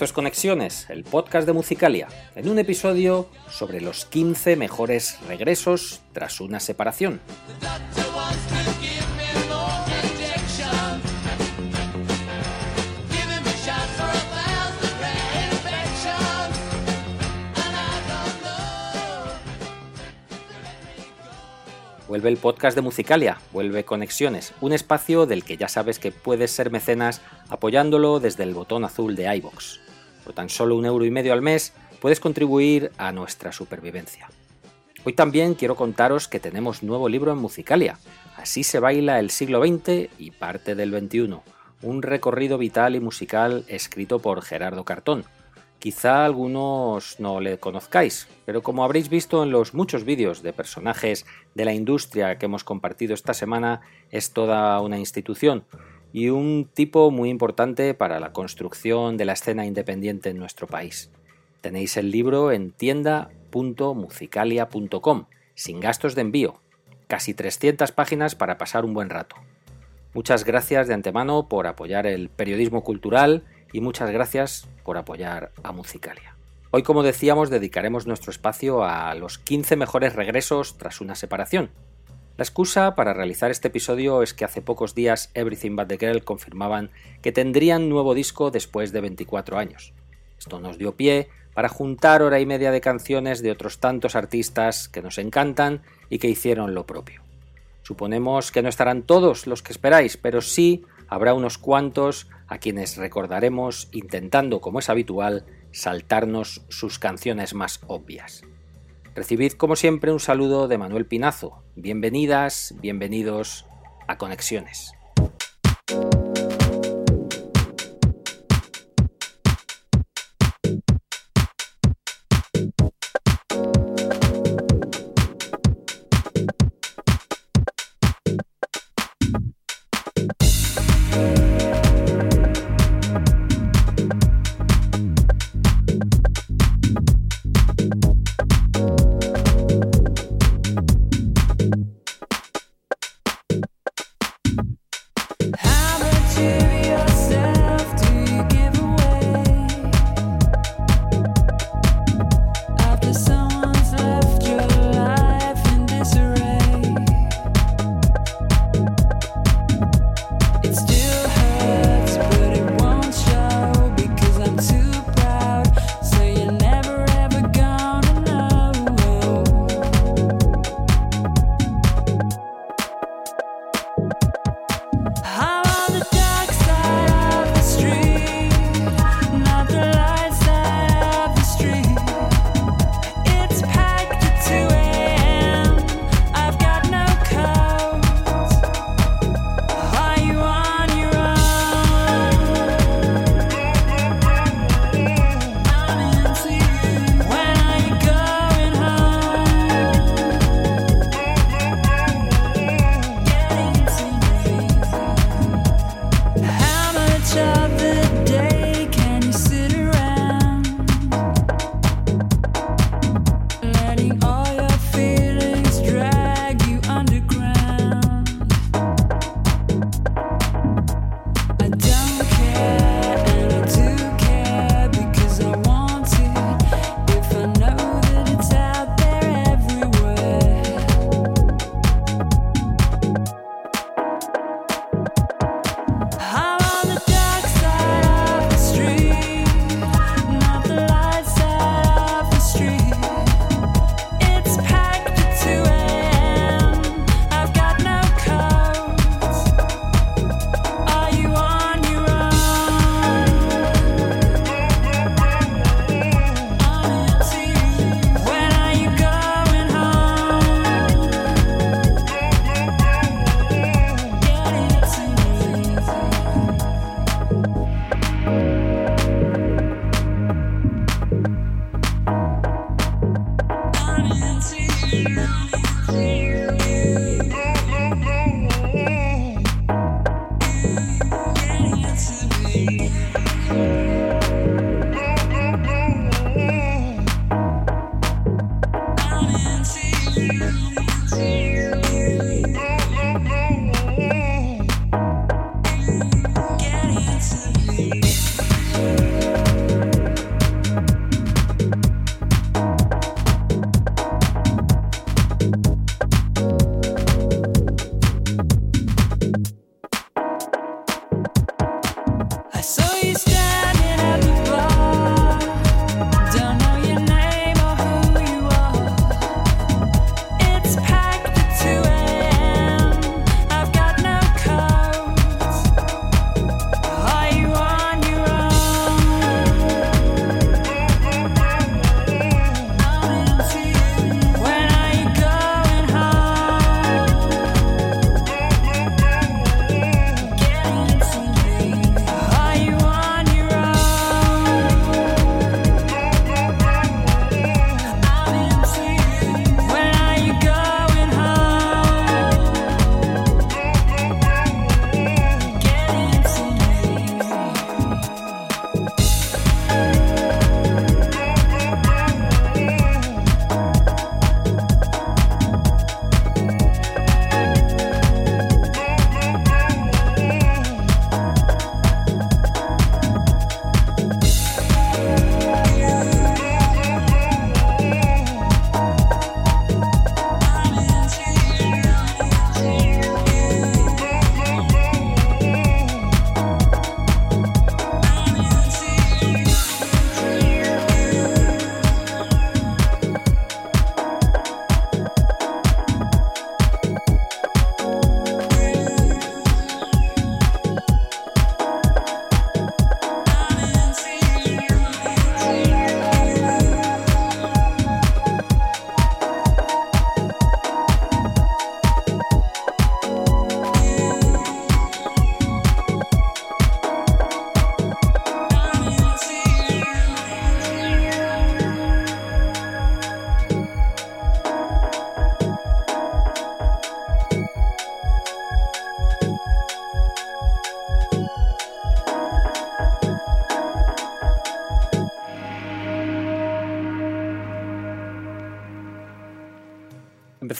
Esto es Conexiones, el podcast de Musicalia, en un episodio sobre los 15 mejores regresos tras una separación. Vuelve el podcast de Musicalia, vuelve Conexiones, un espacio del que ya sabes que puedes ser mecenas apoyándolo desde el botón azul de iBox. Por tan solo un euro y medio al mes puedes contribuir a nuestra supervivencia. Hoy también quiero contaros que tenemos nuevo libro en Musicalia, Así se baila el siglo XX y parte del XXI, un recorrido vital y musical escrito por Gerardo Cartón, Quizá algunos no le conozcáis, pero como habréis visto en los muchos vídeos de personajes de la industria que hemos compartido esta semana, es toda una institución y un tipo muy importante para la construcción de la escena independiente en nuestro país. Tenéis el libro en tienda.musicalia.com, sin gastos de envío, casi 300 páginas para pasar un buen rato. Muchas gracias de antemano por apoyar el periodismo cultural y muchas gracias por apoyar a Musicalia. Hoy, como decíamos, dedicaremos nuestro espacio a los 15 mejores regresos tras una separación. La excusa para realizar este episodio es que hace pocos días Everything But the Girl confirmaban que tendrían nuevo disco después de 24 años. Esto nos dio pie para juntar hora y media de canciones de otros tantos artistas que nos encantan y que hicieron lo propio. Suponemos que no estarán todos los que esperáis, pero sí habrá unos cuantos a quienes recordaremos intentando, como es habitual, saltarnos sus canciones más obvias. Recibid, como siempre, un saludo de Manuel Pinazo. Bienvenidas, bienvenidos a Conexiones.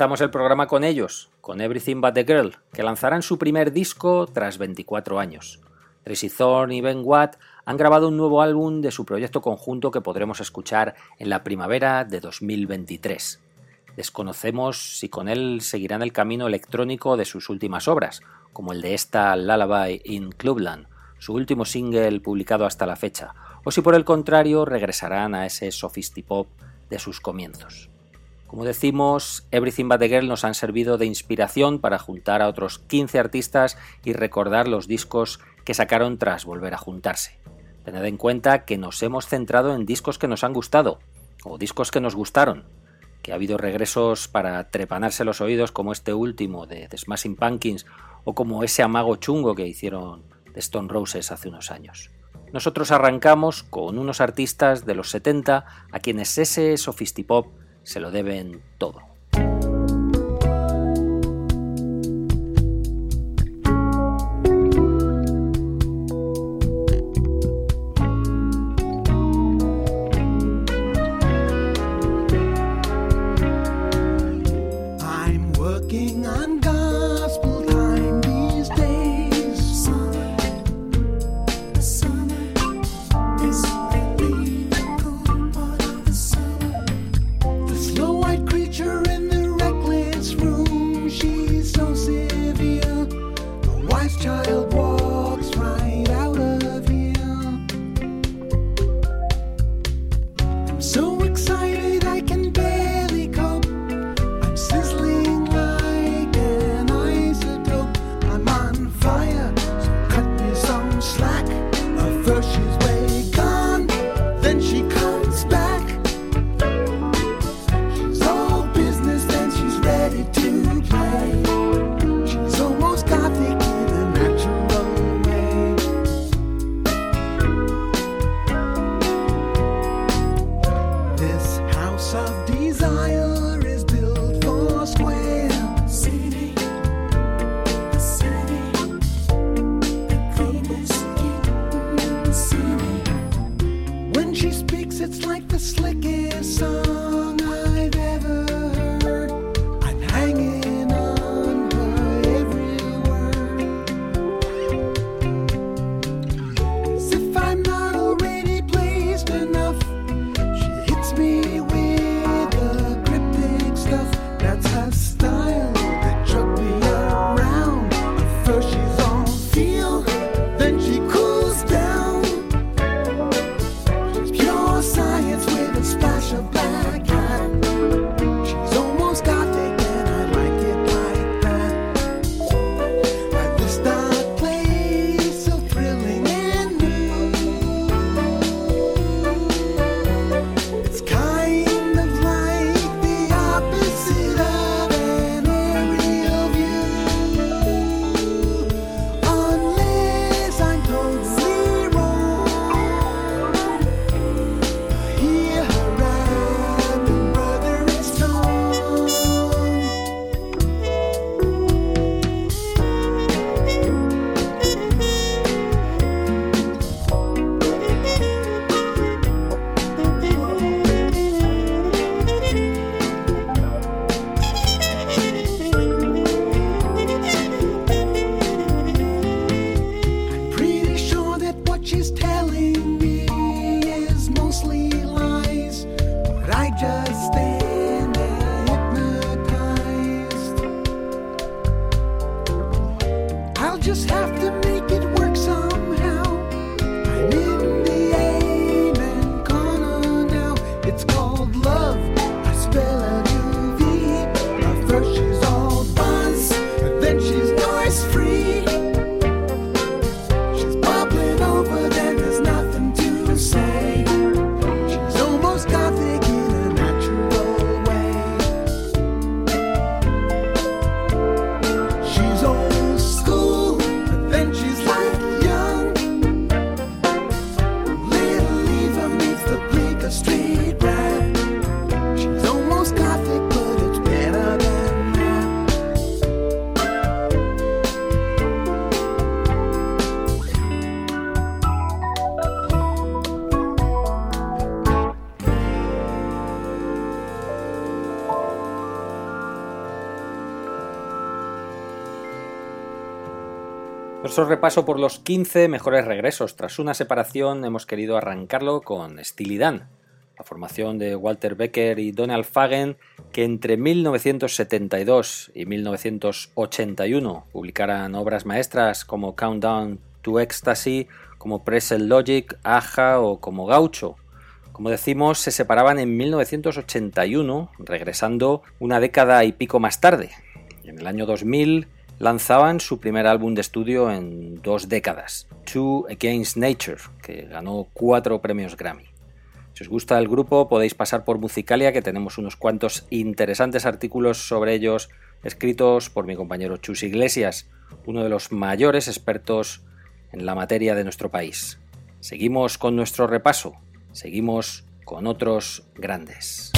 Empezamos el programa con ellos, con Everything But the Girl, que lanzarán su primer disco tras 24 años. Tracy Thorn y Ben Watt han grabado un nuevo álbum de su proyecto conjunto que podremos escuchar en la primavera de 2023. Desconocemos si con él seguirán el camino electrónico de sus últimas obras, como el de esta Lullaby in Clubland, su último single publicado hasta la fecha, o si por el contrario regresarán a ese sophistipop de sus comienzos. Como decimos, Everything But the Girl nos han servido de inspiración para juntar a otros 15 artistas y recordar los discos que sacaron tras volver a juntarse. Tened en cuenta que nos hemos centrado en discos que nos han gustado, o discos que nos gustaron, que ha habido regresos para trepanarse los oídos como este último de The Smashing Pumpkins o como ese amago chungo que hicieron de Stone Roses hace unos años. Nosotros arrancamos con unos artistas de los 70 a quienes ese sofistipop se lo deben todo. Nuestro repaso por los 15 mejores regresos tras una separación hemos querido arrancarlo con Steely Dan, la formación de Walter Becker y Donald Fagen que entre 1972 y 1981 publicaran obras maestras como Countdown to Ecstasy, como Present Logic, Aja o como Gaucho. Como decimos, se separaban en 1981, regresando una década y pico más tarde. En el año 2000 lanzaban su primer álbum de estudio en dos décadas, Two Against Nature, que ganó cuatro premios Grammy. Si os gusta el grupo podéis pasar por Musicalia, que tenemos unos cuantos interesantes artículos sobre ellos escritos por mi compañero Chus Iglesias, uno de los mayores expertos en la materia de nuestro país. Seguimos con nuestro repaso, seguimos con otros grandes.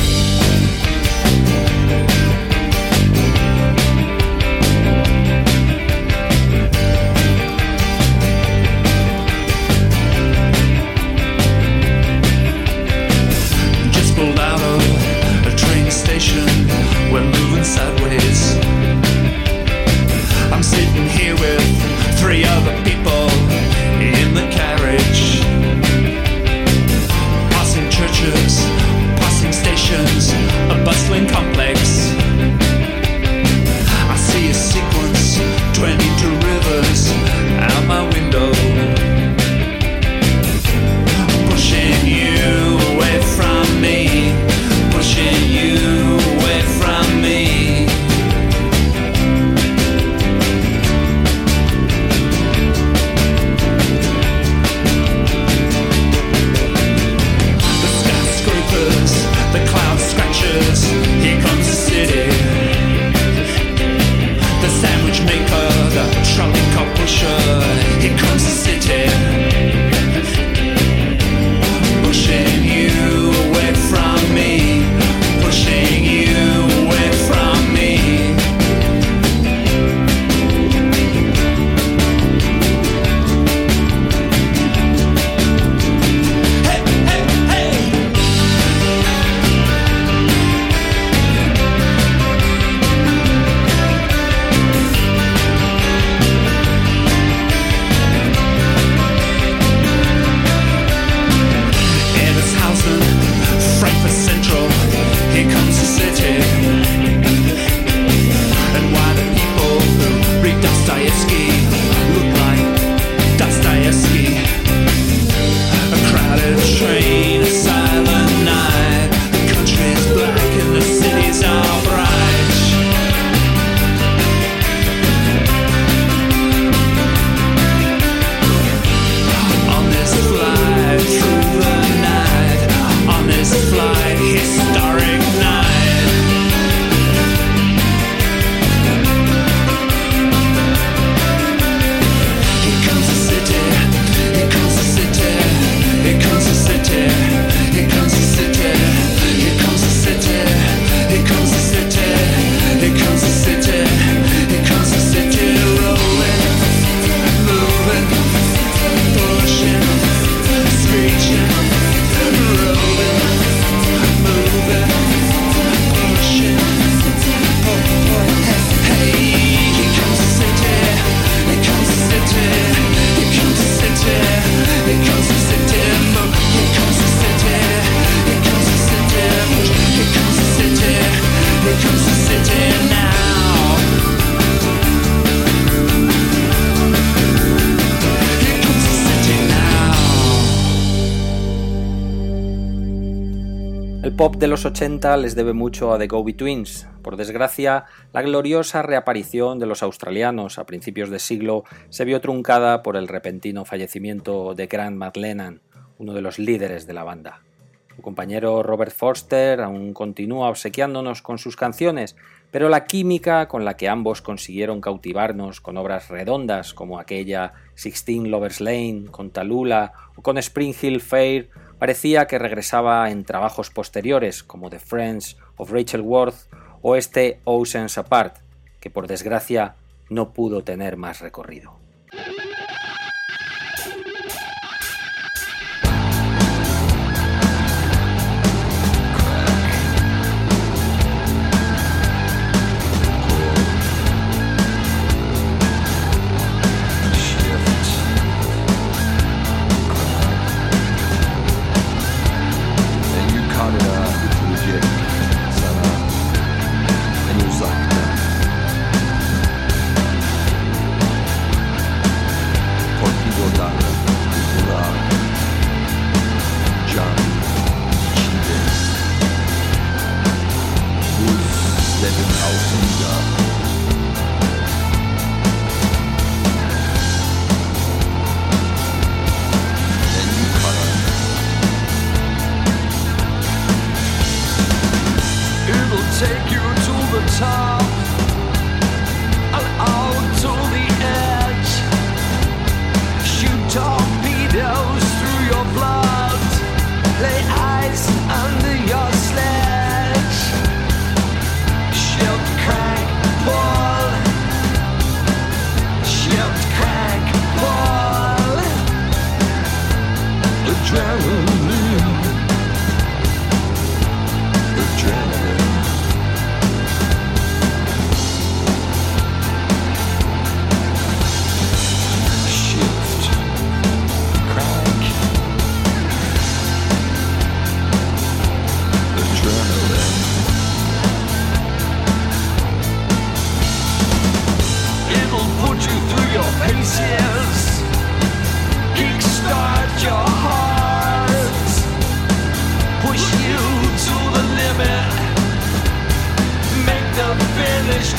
De los 80 les debe mucho a The Go-Betweens. Por desgracia, la gloriosa reaparición de los australianos a principios de siglo se vio truncada por el repentino fallecimiento de Grant McLennan, uno de los líderes de la banda. Su compañero Robert Forster aún continúa obsequiándonos con sus canciones, pero la química con la que ambos consiguieron cautivarnos con obras redondas como aquella Sixteen Lovers Lane, con Talula o con Spring Hill Fair parecía que regresaba en trabajos posteriores como The Friends of Rachel Worth o este Oceans Apart, que por desgracia no pudo tener más recorrido.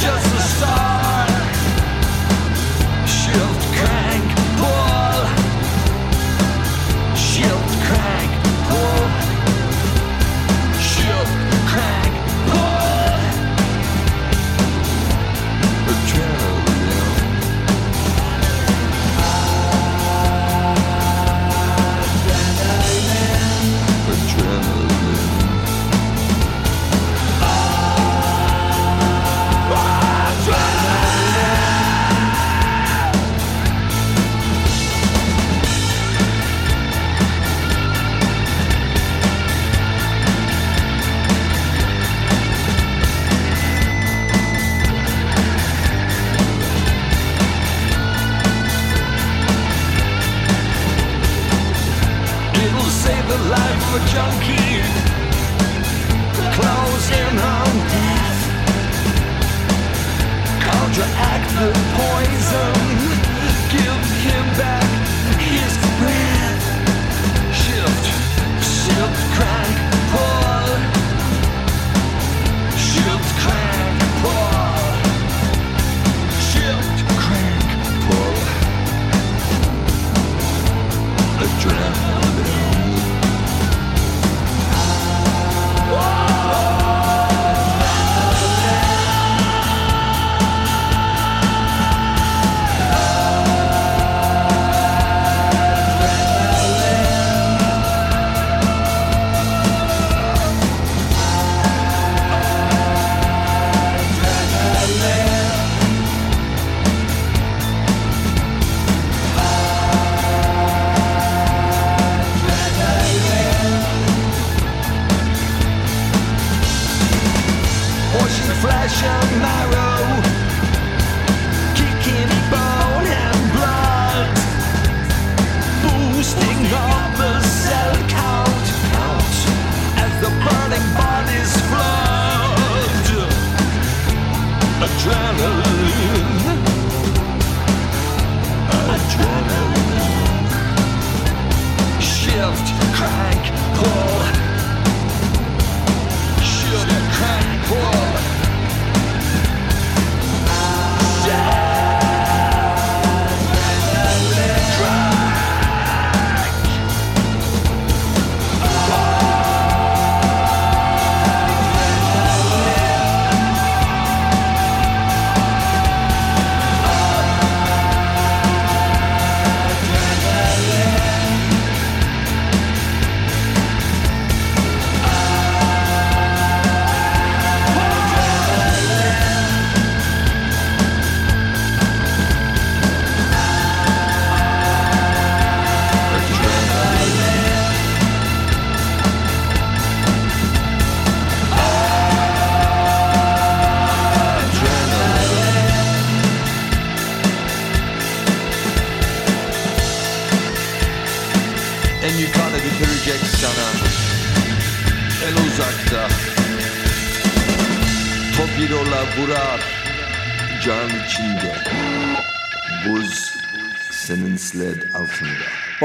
just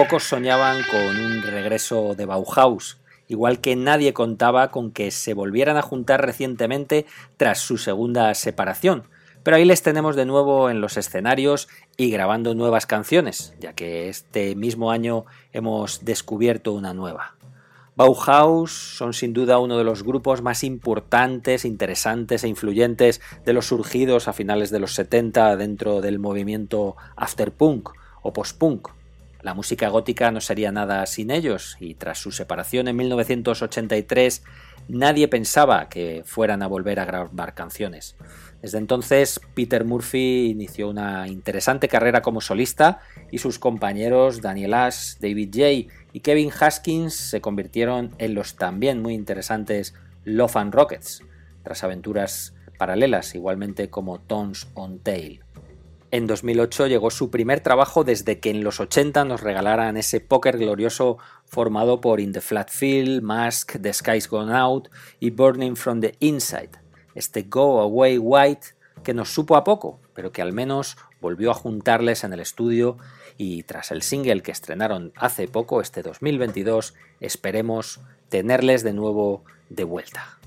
Pocos soñaban con un regreso de Bauhaus igual que nadie contaba con que se volvieran a juntar recientemente tras su segunda separación. Pero ahí les tenemos de nuevo en los escenarios y grabando nuevas canciones, ya que este mismo año hemos descubierto una nueva. Bauhaus son sin duda uno de los grupos más importantes, interesantes e influyentes de los surgidos a finales de los 70 dentro del movimiento afterpunk o postpunk. La música gótica no sería nada sin ellos y tras su separación en 1983 nadie pensaba que fueran a volver a grabar canciones. Desde entonces, Peter Murphy inició una interesante carrera como solista y sus compañeros Daniel Ash, David J. y Kevin Haskins se convirtieron en los también muy interesantes Love and Rockets, tras aventuras paralelas, igualmente como Tones on Tail. En 2008 llegó su primer trabajo desde que en los 80 nos regalaran ese póker glorioso formado por In the Flat Field, Mask, The Sky's Gone Out y Burning from the Inside, este Go Away White que nos supo a poco, pero que al menos volvió a juntarles en el estudio y tras el single que estrenaron hace poco, este 2022, esperemos tenerles de nuevo de vuelta.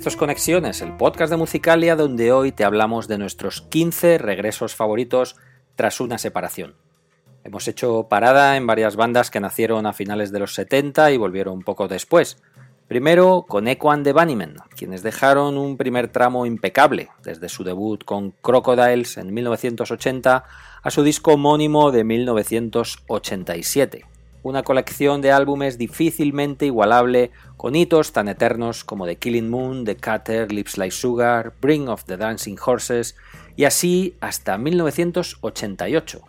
Estos Conexiones, el podcast de Musicalia donde hoy te hablamos de nuestros 15 regresos favoritos tras una separación. Hemos hecho parada en varias bandas que nacieron a finales de los 70 y volvieron poco después. Primero con Echo and the Bunnymen, quienes dejaron un primer tramo impecable, desde su debut con Crocodiles en 1980 a su disco homónimo de 1987 una colección de álbumes difícilmente igualable con hitos tan eternos como The Killing Moon, The Cutter, Lips Like Sugar, Bring of the Dancing Horses y así hasta 1988,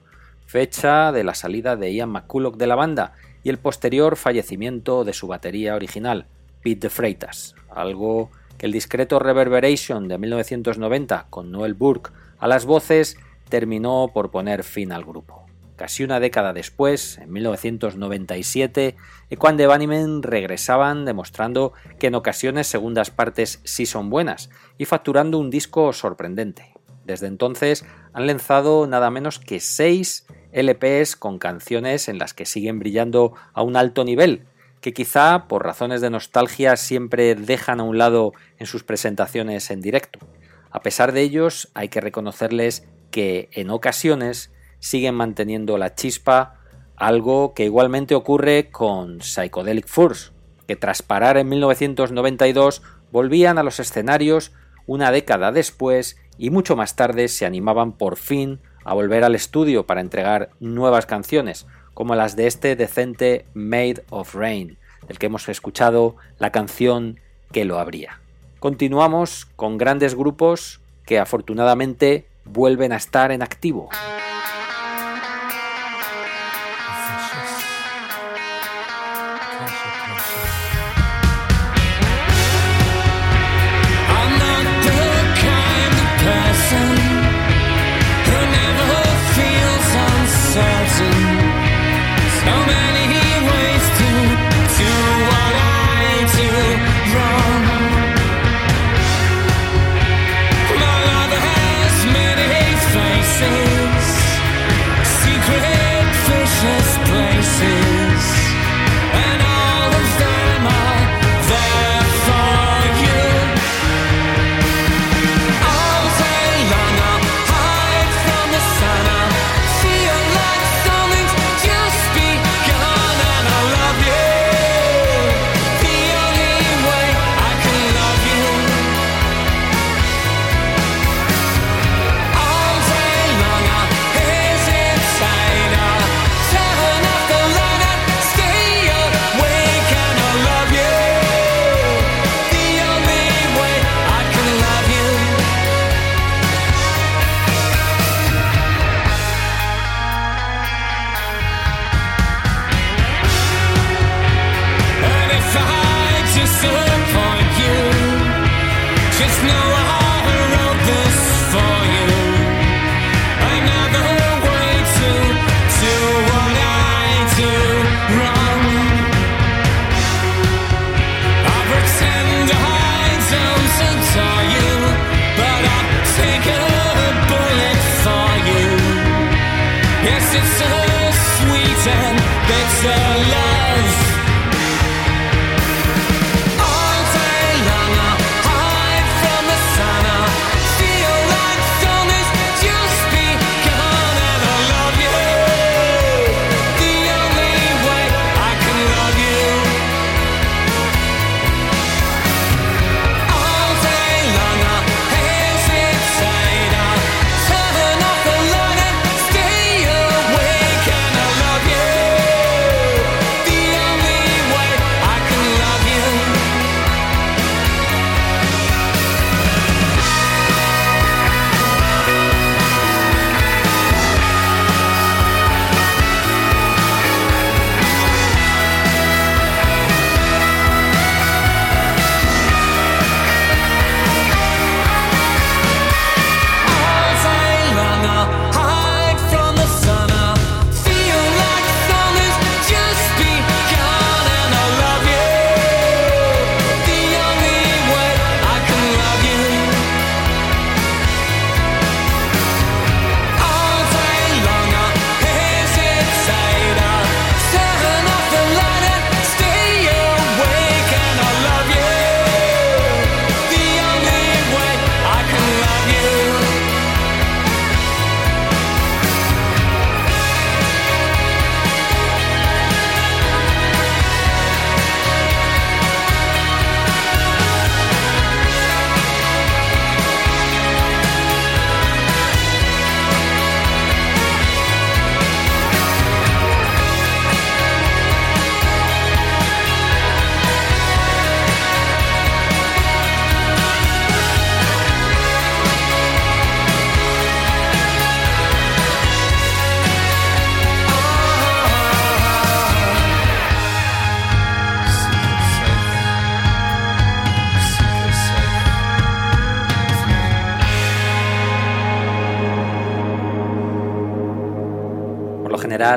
fecha de la salida de Ian McCulloch de la banda y el posterior fallecimiento de su batería original, Pete de Freitas, algo que el discreto Reverberation de 1990 con Noel Burke a las voces terminó por poner fin al grupo. Casi una década después, en 1997, Equan de Bunnymen regresaban demostrando que en ocasiones segundas partes sí son buenas y facturando un disco sorprendente. Desde entonces han lanzado nada menos que seis LPs con canciones en las que siguen brillando a un alto nivel, que quizá por razones de nostalgia siempre dejan a un lado en sus presentaciones en directo. A pesar de ellos, hay que reconocerles que en ocasiones siguen manteniendo la chispa, algo que igualmente ocurre con Psychedelic Furs, que tras parar en 1992 volvían a los escenarios una década después y mucho más tarde se animaban por fin a volver al estudio para entregar nuevas canciones, como las de este decente Made of Rain, del que hemos escuchado la canción que lo abría. Continuamos con grandes grupos que afortunadamente vuelven a estar en activo.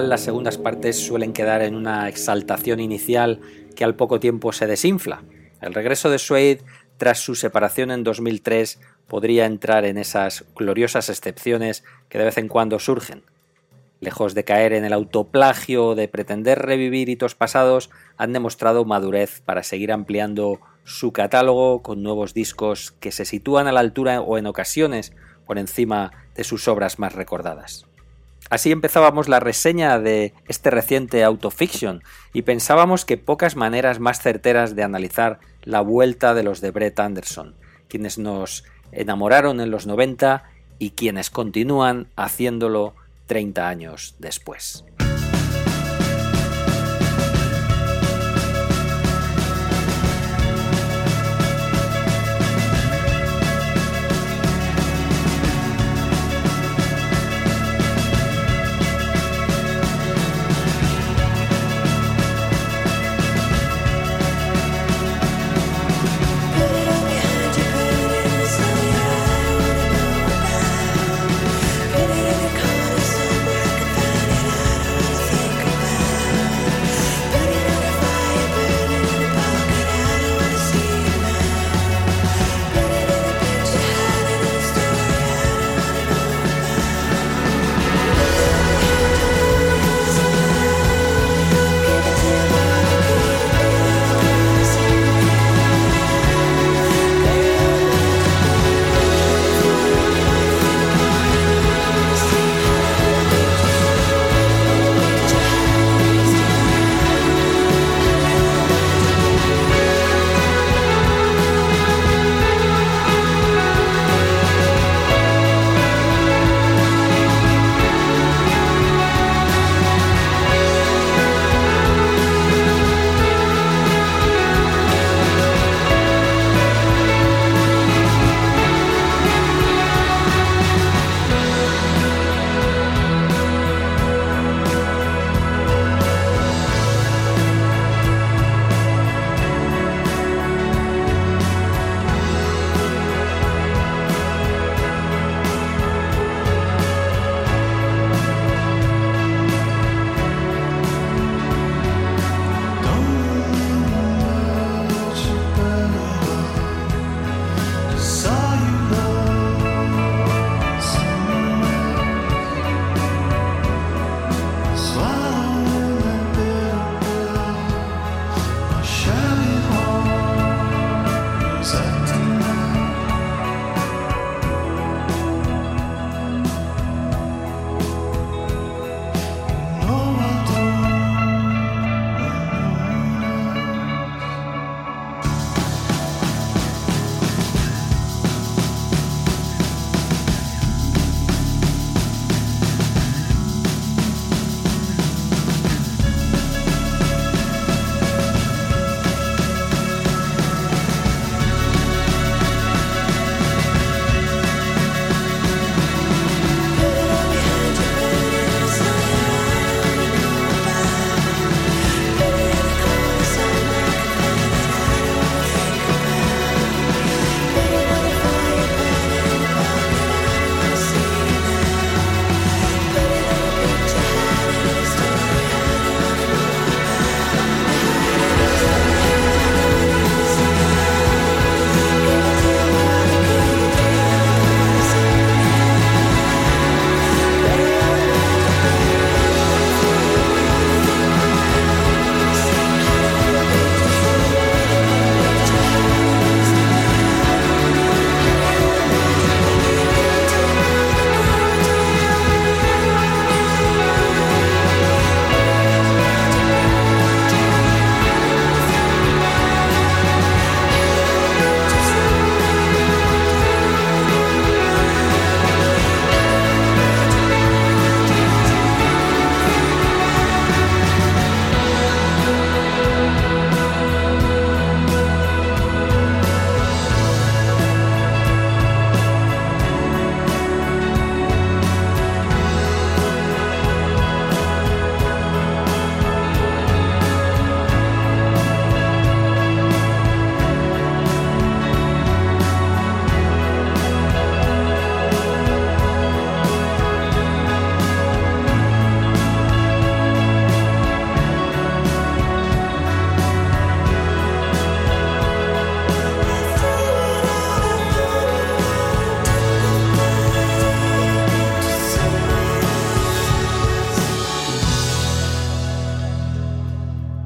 Las segundas partes suelen quedar en una exaltación inicial que al poco tiempo se desinfla. El regreso de Suede tras su separación en 2003 podría entrar en esas gloriosas excepciones que de vez en cuando surgen. Lejos de caer en el autoplagio o de pretender revivir hitos pasados, han demostrado madurez para seguir ampliando su catálogo con nuevos discos que se sitúan a la altura o en ocasiones por encima de sus obras más recordadas. Así empezábamos la reseña de este reciente Autofiction y pensábamos que pocas maneras más certeras de analizar la vuelta de los de Brett Anderson, quienes nos enamoraron en los 90 y quienes continúan haciéndolo 30 años después.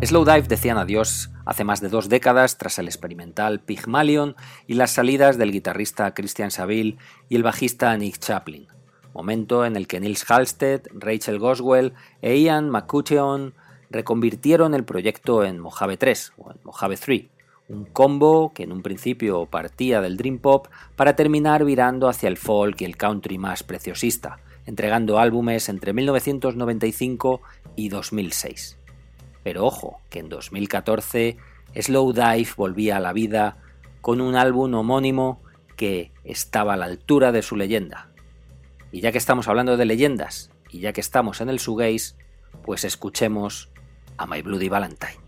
Slowdive decían adiós hace más de dos décadas tras el experimental Pygmalion y las salidas del guitarrista Christian Saville y el bajista Nick Chaplin, momento en el que Nils Halstead, Rachel Goswell e Ian McCutcheon reconvirtieron el proyecto en Mojave 3 o en Mojave 3, un combo que en un principio partía del dream pop para terminar virando hacia el folk y el country más preciosista, entregando álbumes entre 1995 y 2006. Pero ojo, que en 2014 Slow Dive volvía a la vida con un álbum homónimo que estaba a la altura de su leyenda. Y ya que estamos hablando de leyendas, y ya que estamos en el Sugaze, pues escuchemos a My Bloody Valentine.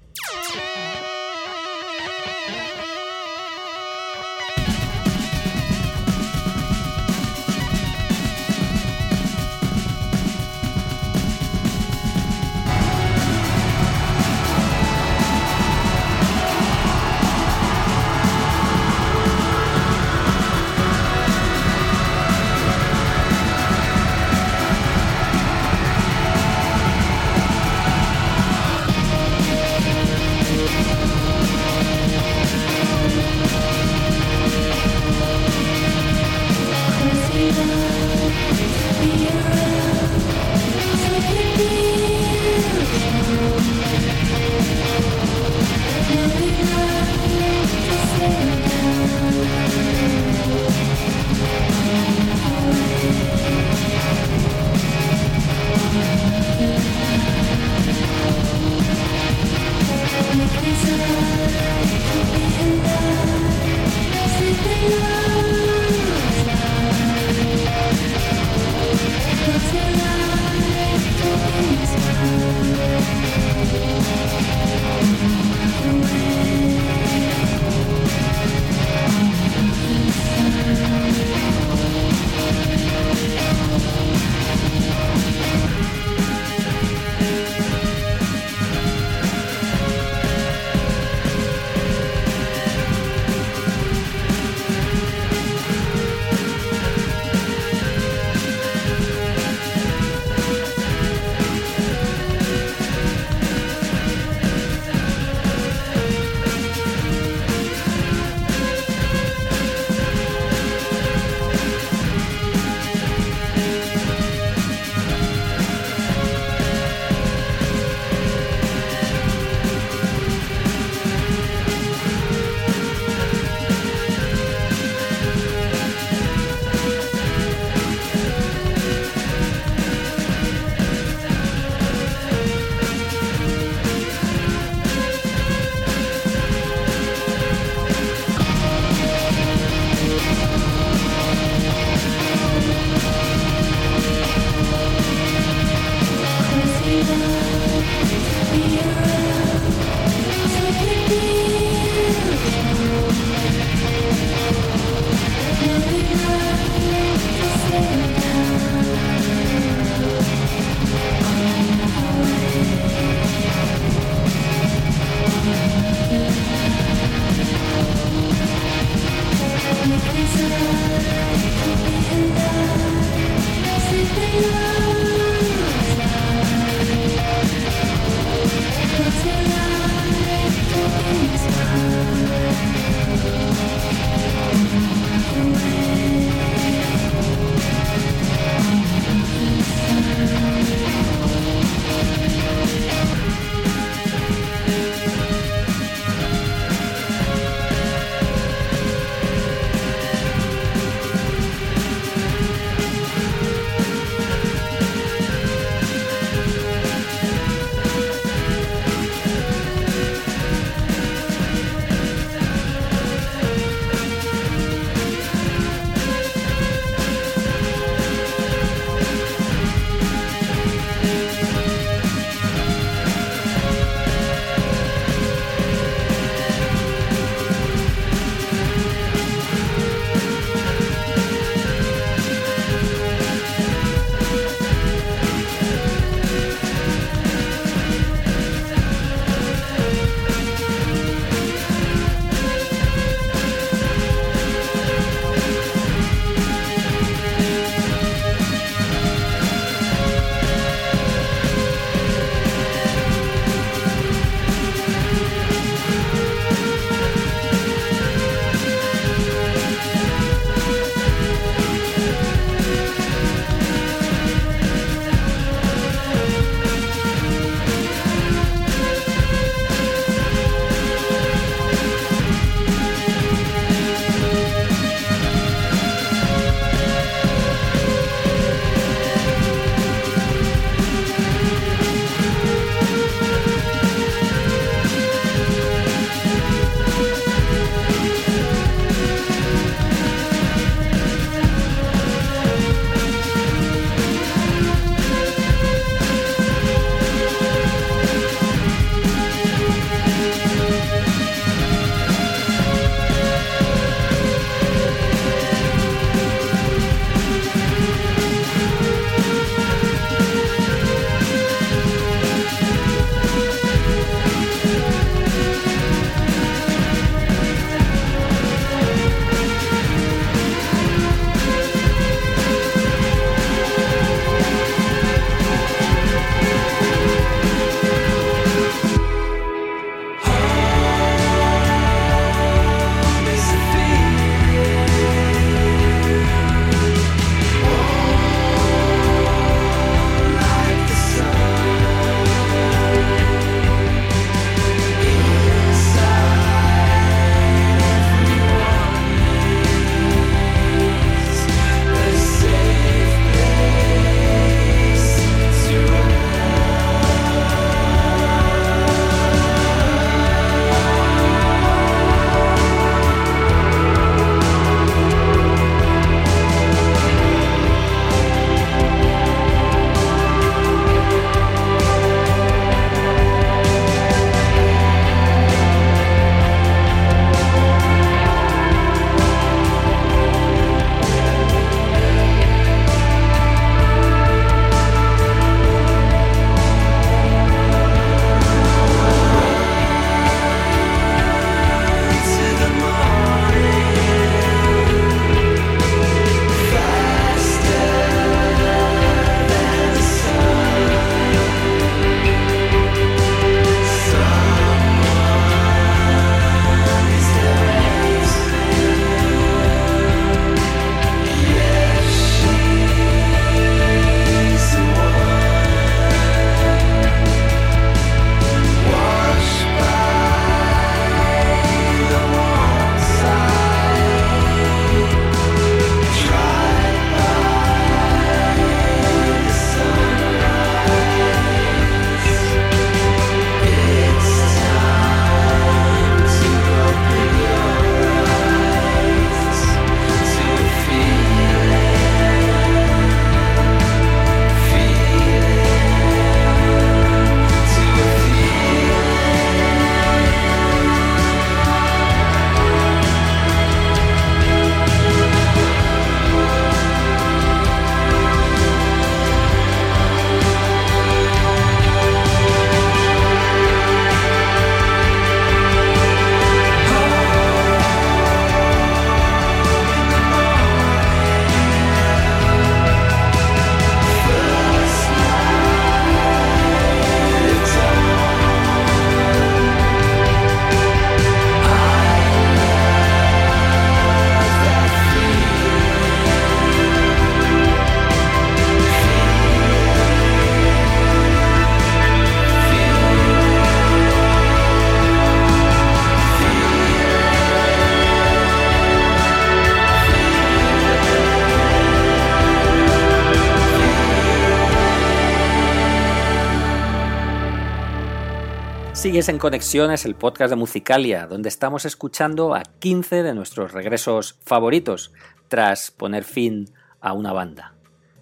Sigues en Conexiones, el podcast de Musicalia, donde estamos escuchando a 15 de nuestros regresos favoritos tras poner fin a una banda.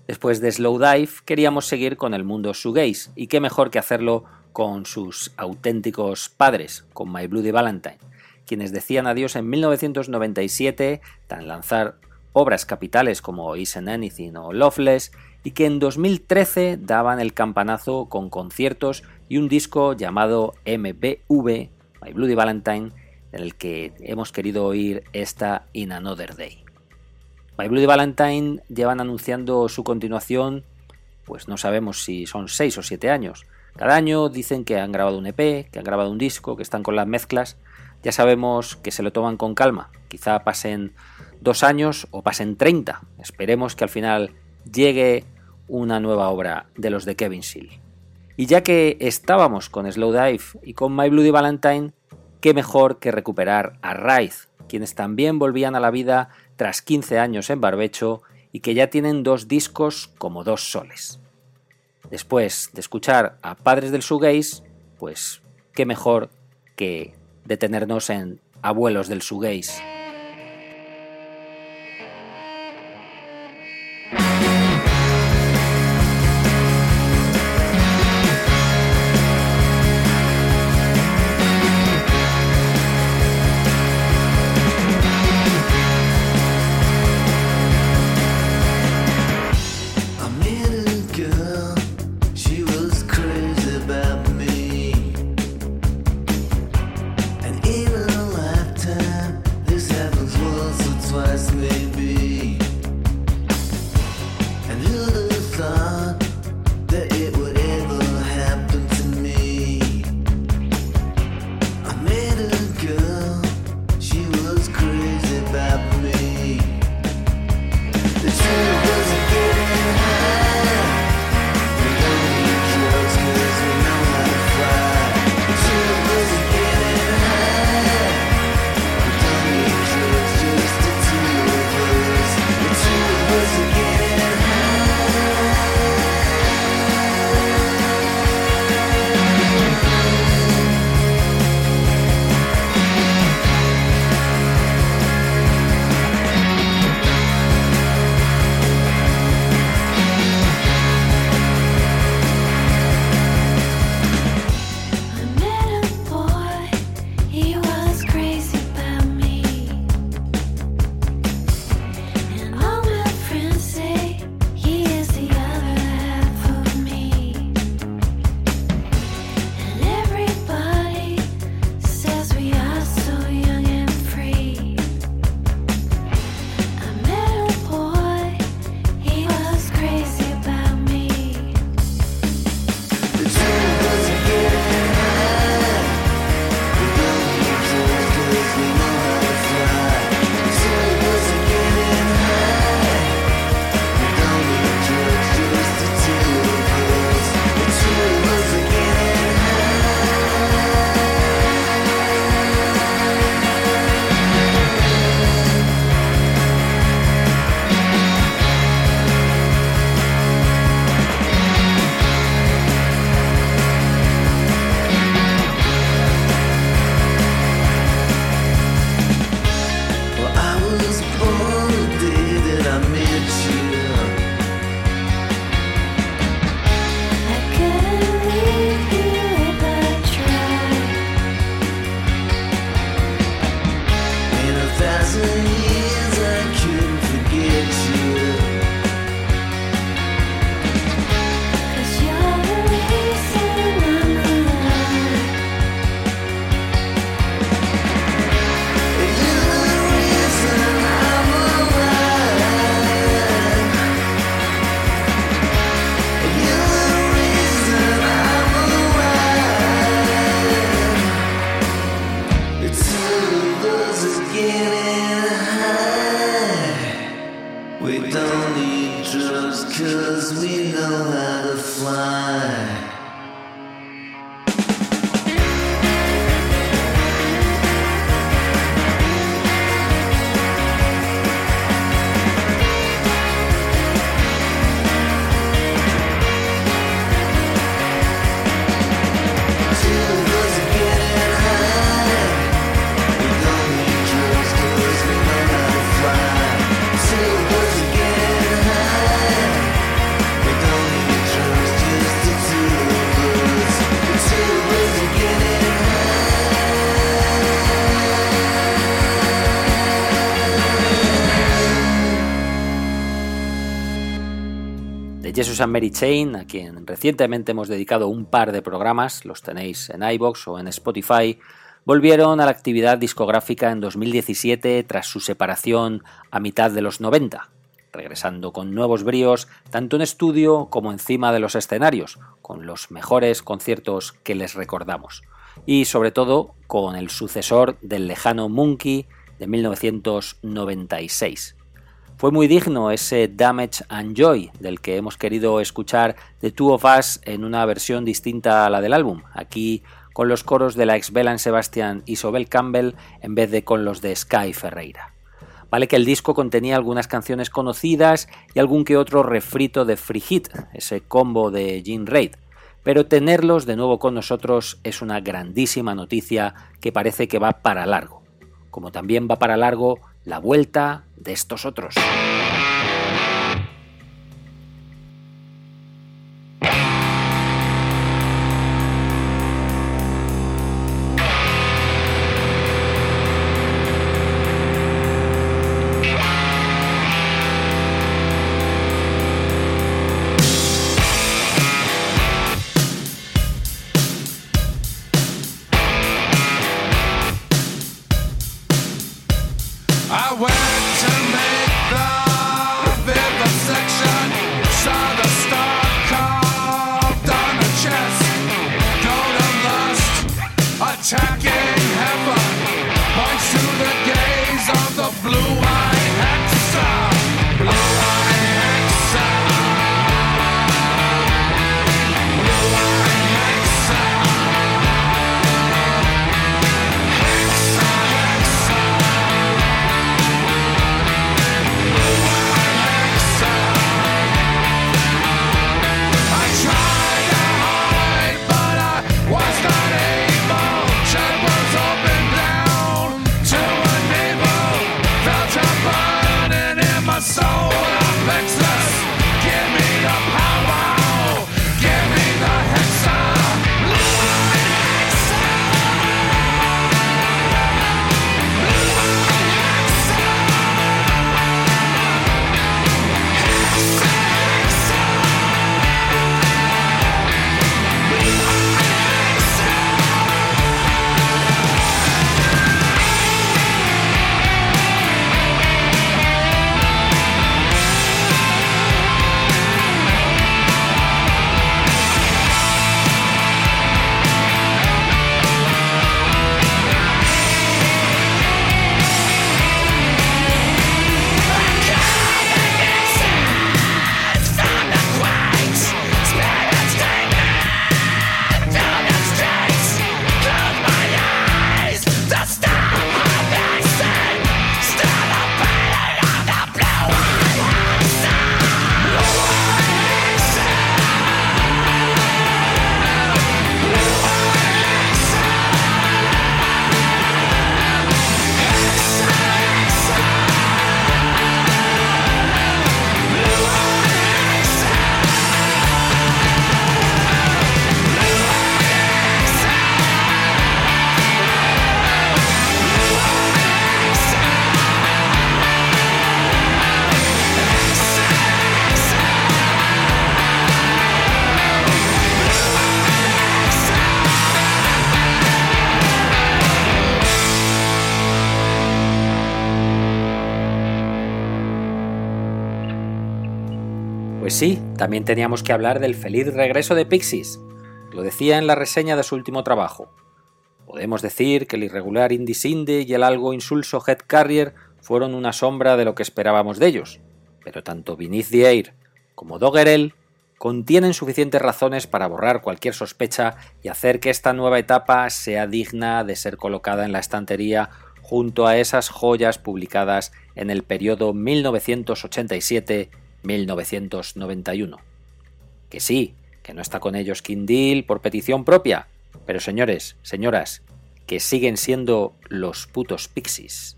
Después de Slow Dive queríamos seguir con el mundo shoegaze y qué mejor que hacerlo con sus auténticos padres, con My Bloody Valentine, quienes decían adiós en 1997 tras lanzar obras capitales como Isn't Anything o Loveless y que en 2013 daban el campanazo con conciertos y un disco llamado MBV, My Bloody Valentine, en el que hemos querido oír esta In Another Day. My Bloody Valentine llevan anunciando su continuación, pues no sabemos si son 6 o 7 años. Cada año dicen que han grabado un EP, que han grabado un disco, que están con las mezclas. Ya sabemos que se lo toman con calma. Quizá pasen dos años o pasen 30. Esperemos que al final llegue una nueva obra de los de Kevin Seal. Y ya que estábamos con Slow Dive y con My Bloody Valentine, qué mejor que recuperar a Rise, quienes también volvían a la vida tras 15 años en barbecho y que ya tienen dos discos como dos soles. Después de escuchar a Padres del Sugaze, pues qué mejor que detenernos en Abuelos del Sugaze. Jesus and Mary Chain, a quien recientemente hemos dedicado un par de programas, los tenéis en iBox o en Spotify, volvieron a la actividad discográfica en 2017 tras su separación a mitad de los 90, regresando con nuevos bríos tanto en estudio como encima de los escenarios, con los mejores conciertos que les recordamos, y sobre todo con el sucesor del lejano Monkey de 1996. Fue muy digno ese Damage and Joy del que hemos querido escuchar The Two of Us en una versión distinta a la del álbum, aquí con los coros de la ex Belan Sebastian y Sobel Campbell en vez de con los de Sky Ferreira. Vale que el disco contenía algunas canciones conocidas y algún que otro refrito de Free Hit, ese combo de Gene Raid, pero tenerlos de nuevo con nosotros es una grandísima noticia que parece que va para largo, como también va para largo la vuelta de estos otros. También teníamos que hablar del feliz regreso de Pixies. Lo decía en la reseña de su último trabajo. Podemos decir que el irregular Indy Cindy y el algo insulso Head Carrier fueron una sombra de lo que esperábamos de ellos, pero tanto Beneath the Air como Doggerel contienen suficientes razones para borrar cualquier sospecha y hacer que esta nueva etapa sea digna de ser colocada en la estantería junto a esas joyas publicadas en el periodo 1987 1991. Que sí, que no está con ellos Kindle por petición propia, pero señores, señoras, que siguen siendo los putos pixies.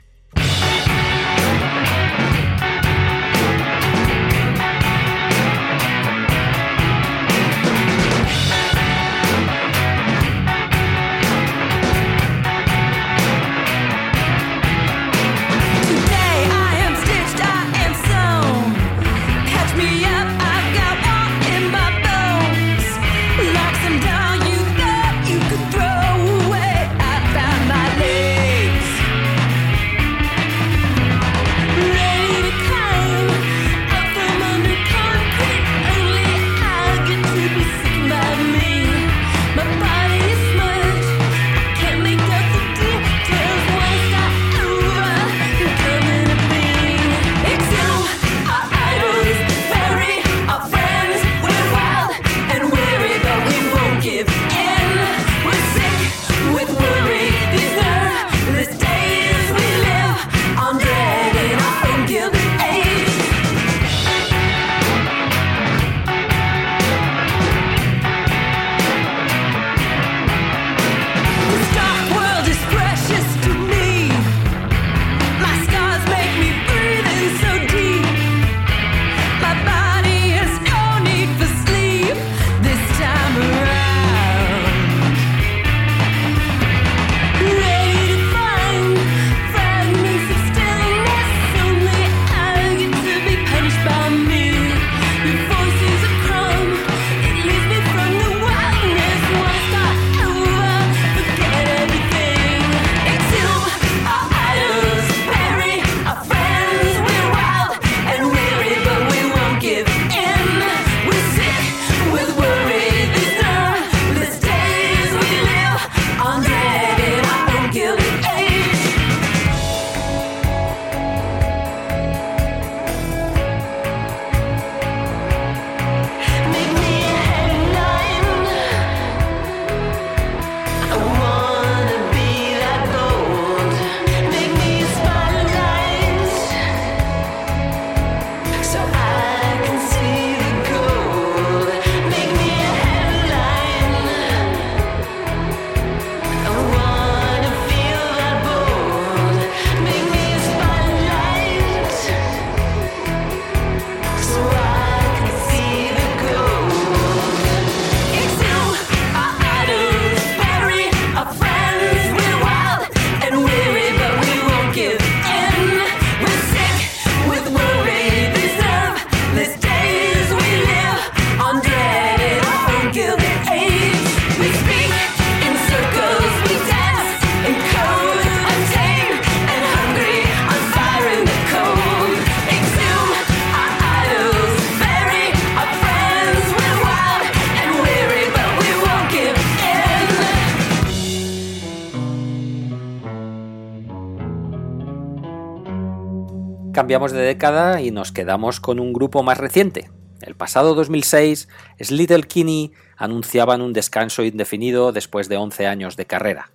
De década y nos quedamos con un grupo más reciente. El pasado 2006, Slittle Kinney anunciaban un descanso indefinido después de 11 años de carrera.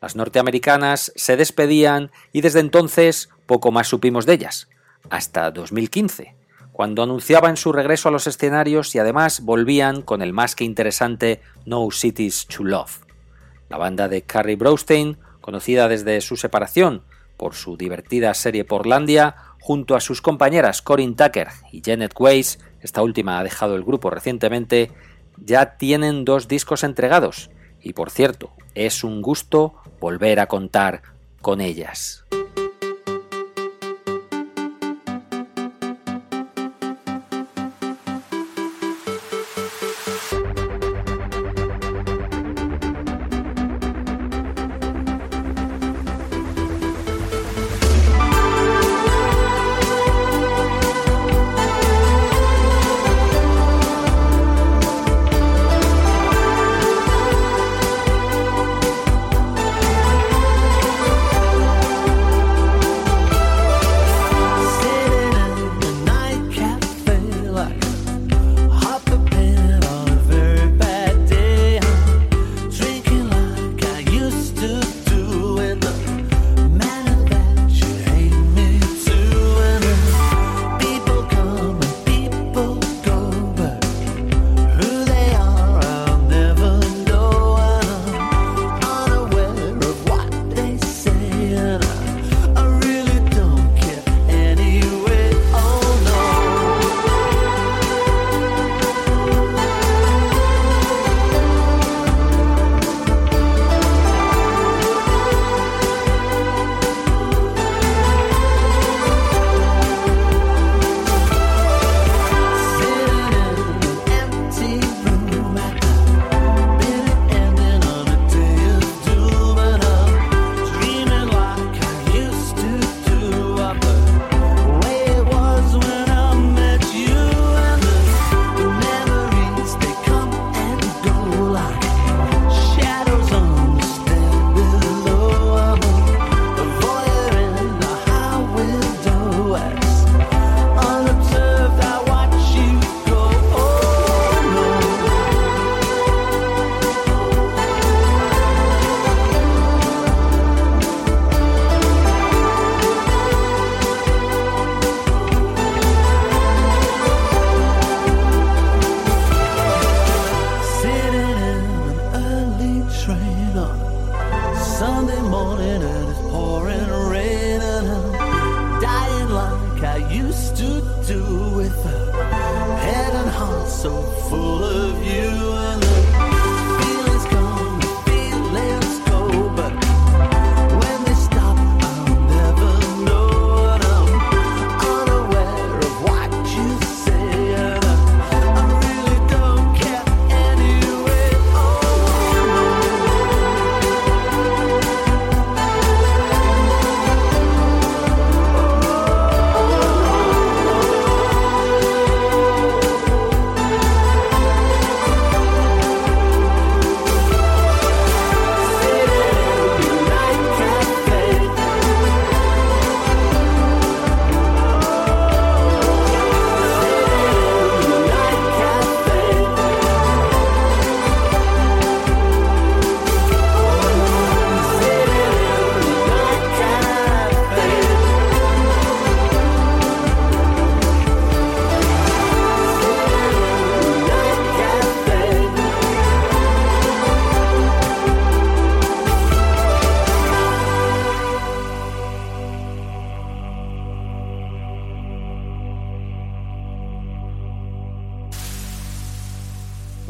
Las norteamericanas se despedían y desde entonces poco más supimos de ellas, hasta 2015, cuando anunciaban su regreso a los escenarios y además volvían con el más que interesante No Cities to Love. La banda de Carrie Brostein, conocida desde su separación por su divertida serie Portlandia, junto a sus compañeras Corinne Tucker y Janet Weiss, esta última ha dejado el grupo recientemente, ya tienen dos discos entregados. Y por cierto, es un gusto volver a contar con ellas. full of you.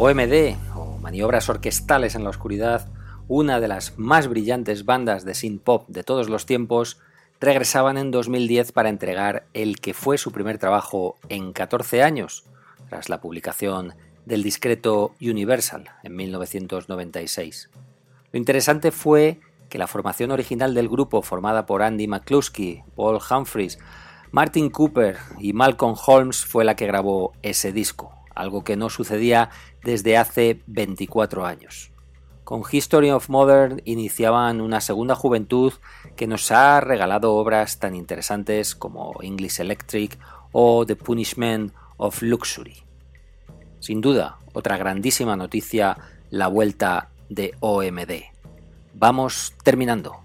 OMD, o Maniobras Orquestales en la Oscuridad, una de las más brillantes bandas de synth pop de todos los tiempos, regresaban en 2010 para entregar el que fue su primer trabajo en 14 años, tras la publicación del discreto Universal en 1996. Lo interesante fue que la formación original del grupo, formada por Andy McCluskey, Paul Humphries, Martin Cooper y Malcolm Holmes, fue la que grabó ese disco algo que no sucedía desde hace 24 años. Con History of Modern iniciaban una segunda juventud que nos ha regalado obras tan interesantes como English Electric o The Punishment of Luxury. Sin duda, otra grandísima noticia, la vuelta de OMD. Vamos terminando.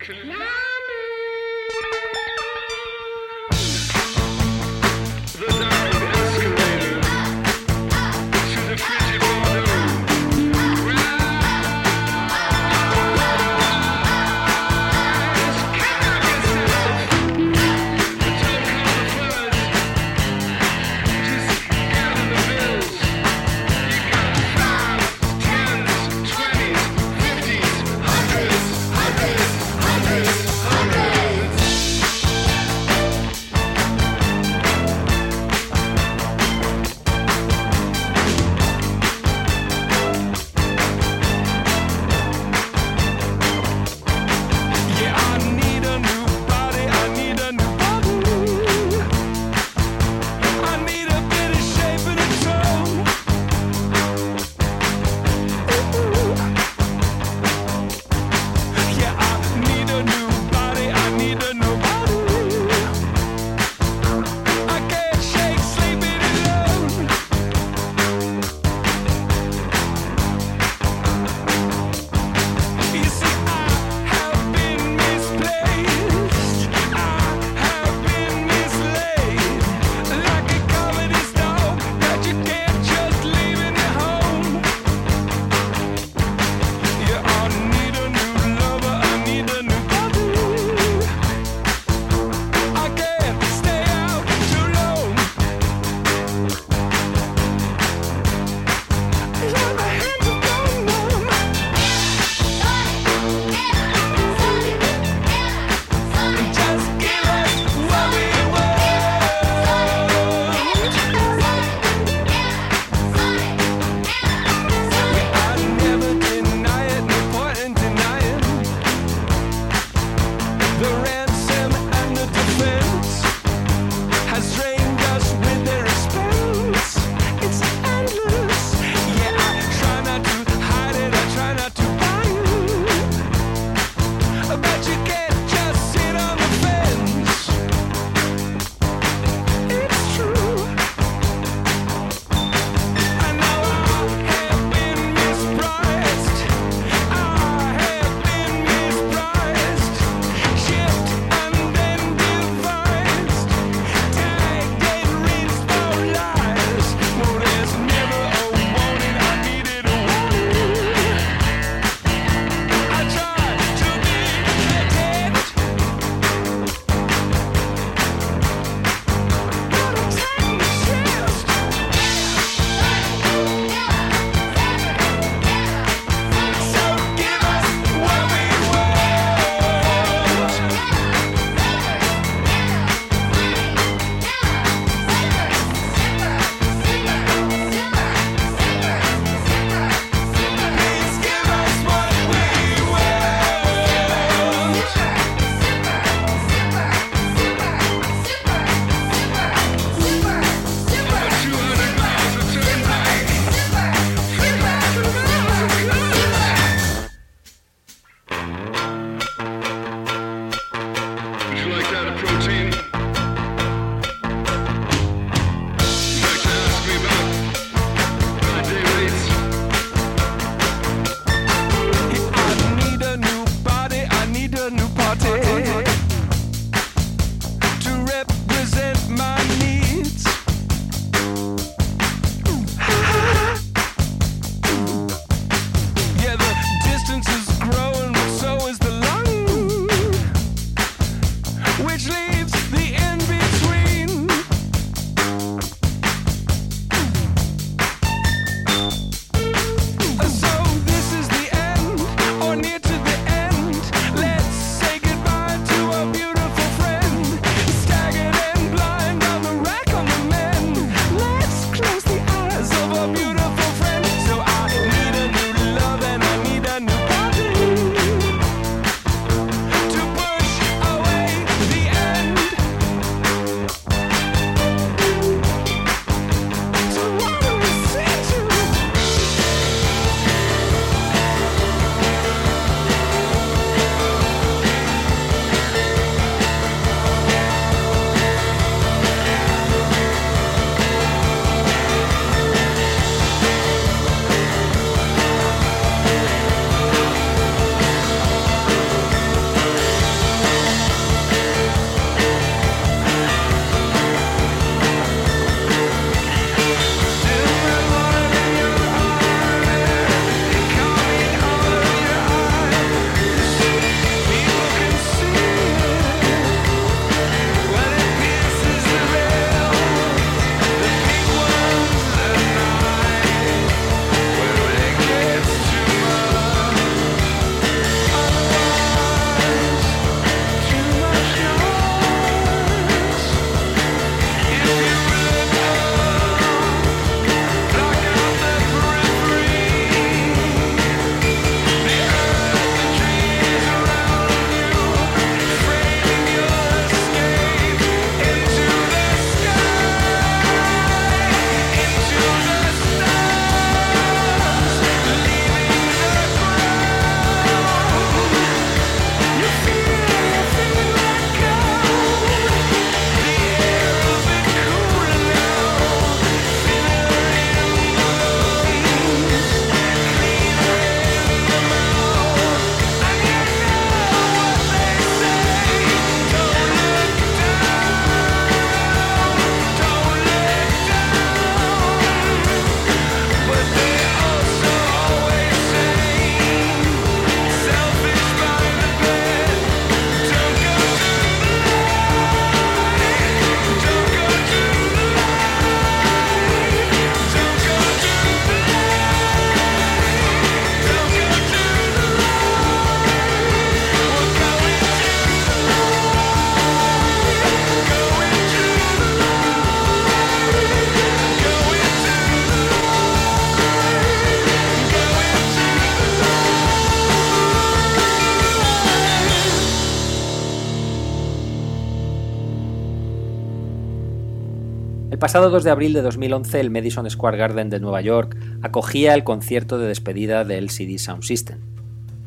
Pasado 2 de abril de 2011 el Madison Square Garden de Nueva York acogía el concierto de despedida del LCD Sound System.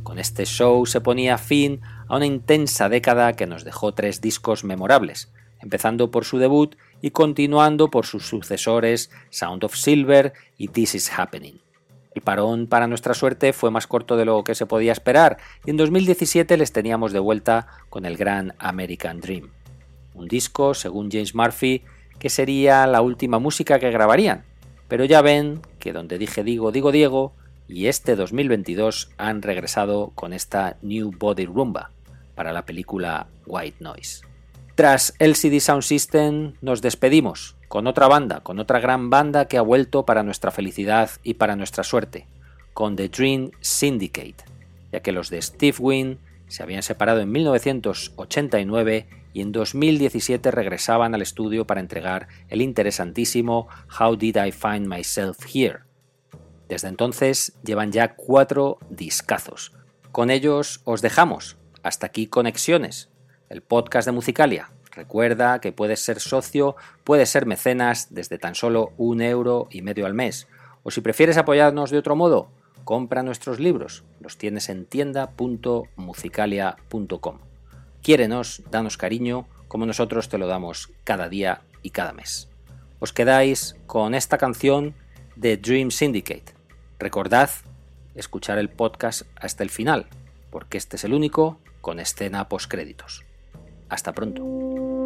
Con este show se ponía fin a una intensa década que nos dejó tres discos memorables, empezando por su debut y continuando por sus sucesores Sound of Silver y This Is Happening. El parón, para nuestra suerte, fue más corto de lo que se podía esperar, y en 2017 les teníamos de vuelta con el gran American Dream. Un disco, según James Murphy, que sería la última música que grabarían, pero ya ven que donde dije digo, digo Diego, y este 2022 han regresado con esta New Body Rumba para la película White Noise. Tras LCD Sound System nos despedimos con otra banda, con otra gran banda que ha vuelto para nuestra felicidad y para nuestra suerte, con The Dream Syndicate, ya que los de Steve Wynn se habían separado en 1989 y en 2017 regresaban al estudio para entregar el interesantísimo How Did I Find Myself Here. Desde entonces llevan ya cuatro discazos. Con ellos os dejamos. Hasta aquí Conexiones, el podcast de Musicalia. Recuerda que puedes ser socio, puedes ser mecenas desde tan solo un euro y medio al mes. O si prefieres apoyarnos de otro modo, compra nuestros libros. Los tienes en tienda.musicalia.com. Quiérenos, danos cariño, como nosotros te lo damos cada día y cada mes. Os quedáis con esta canción de Dream Syndicate. Recordad escuchar el podcast hasta el final, porque este es el único con escena postcréditos. Hasta pronto.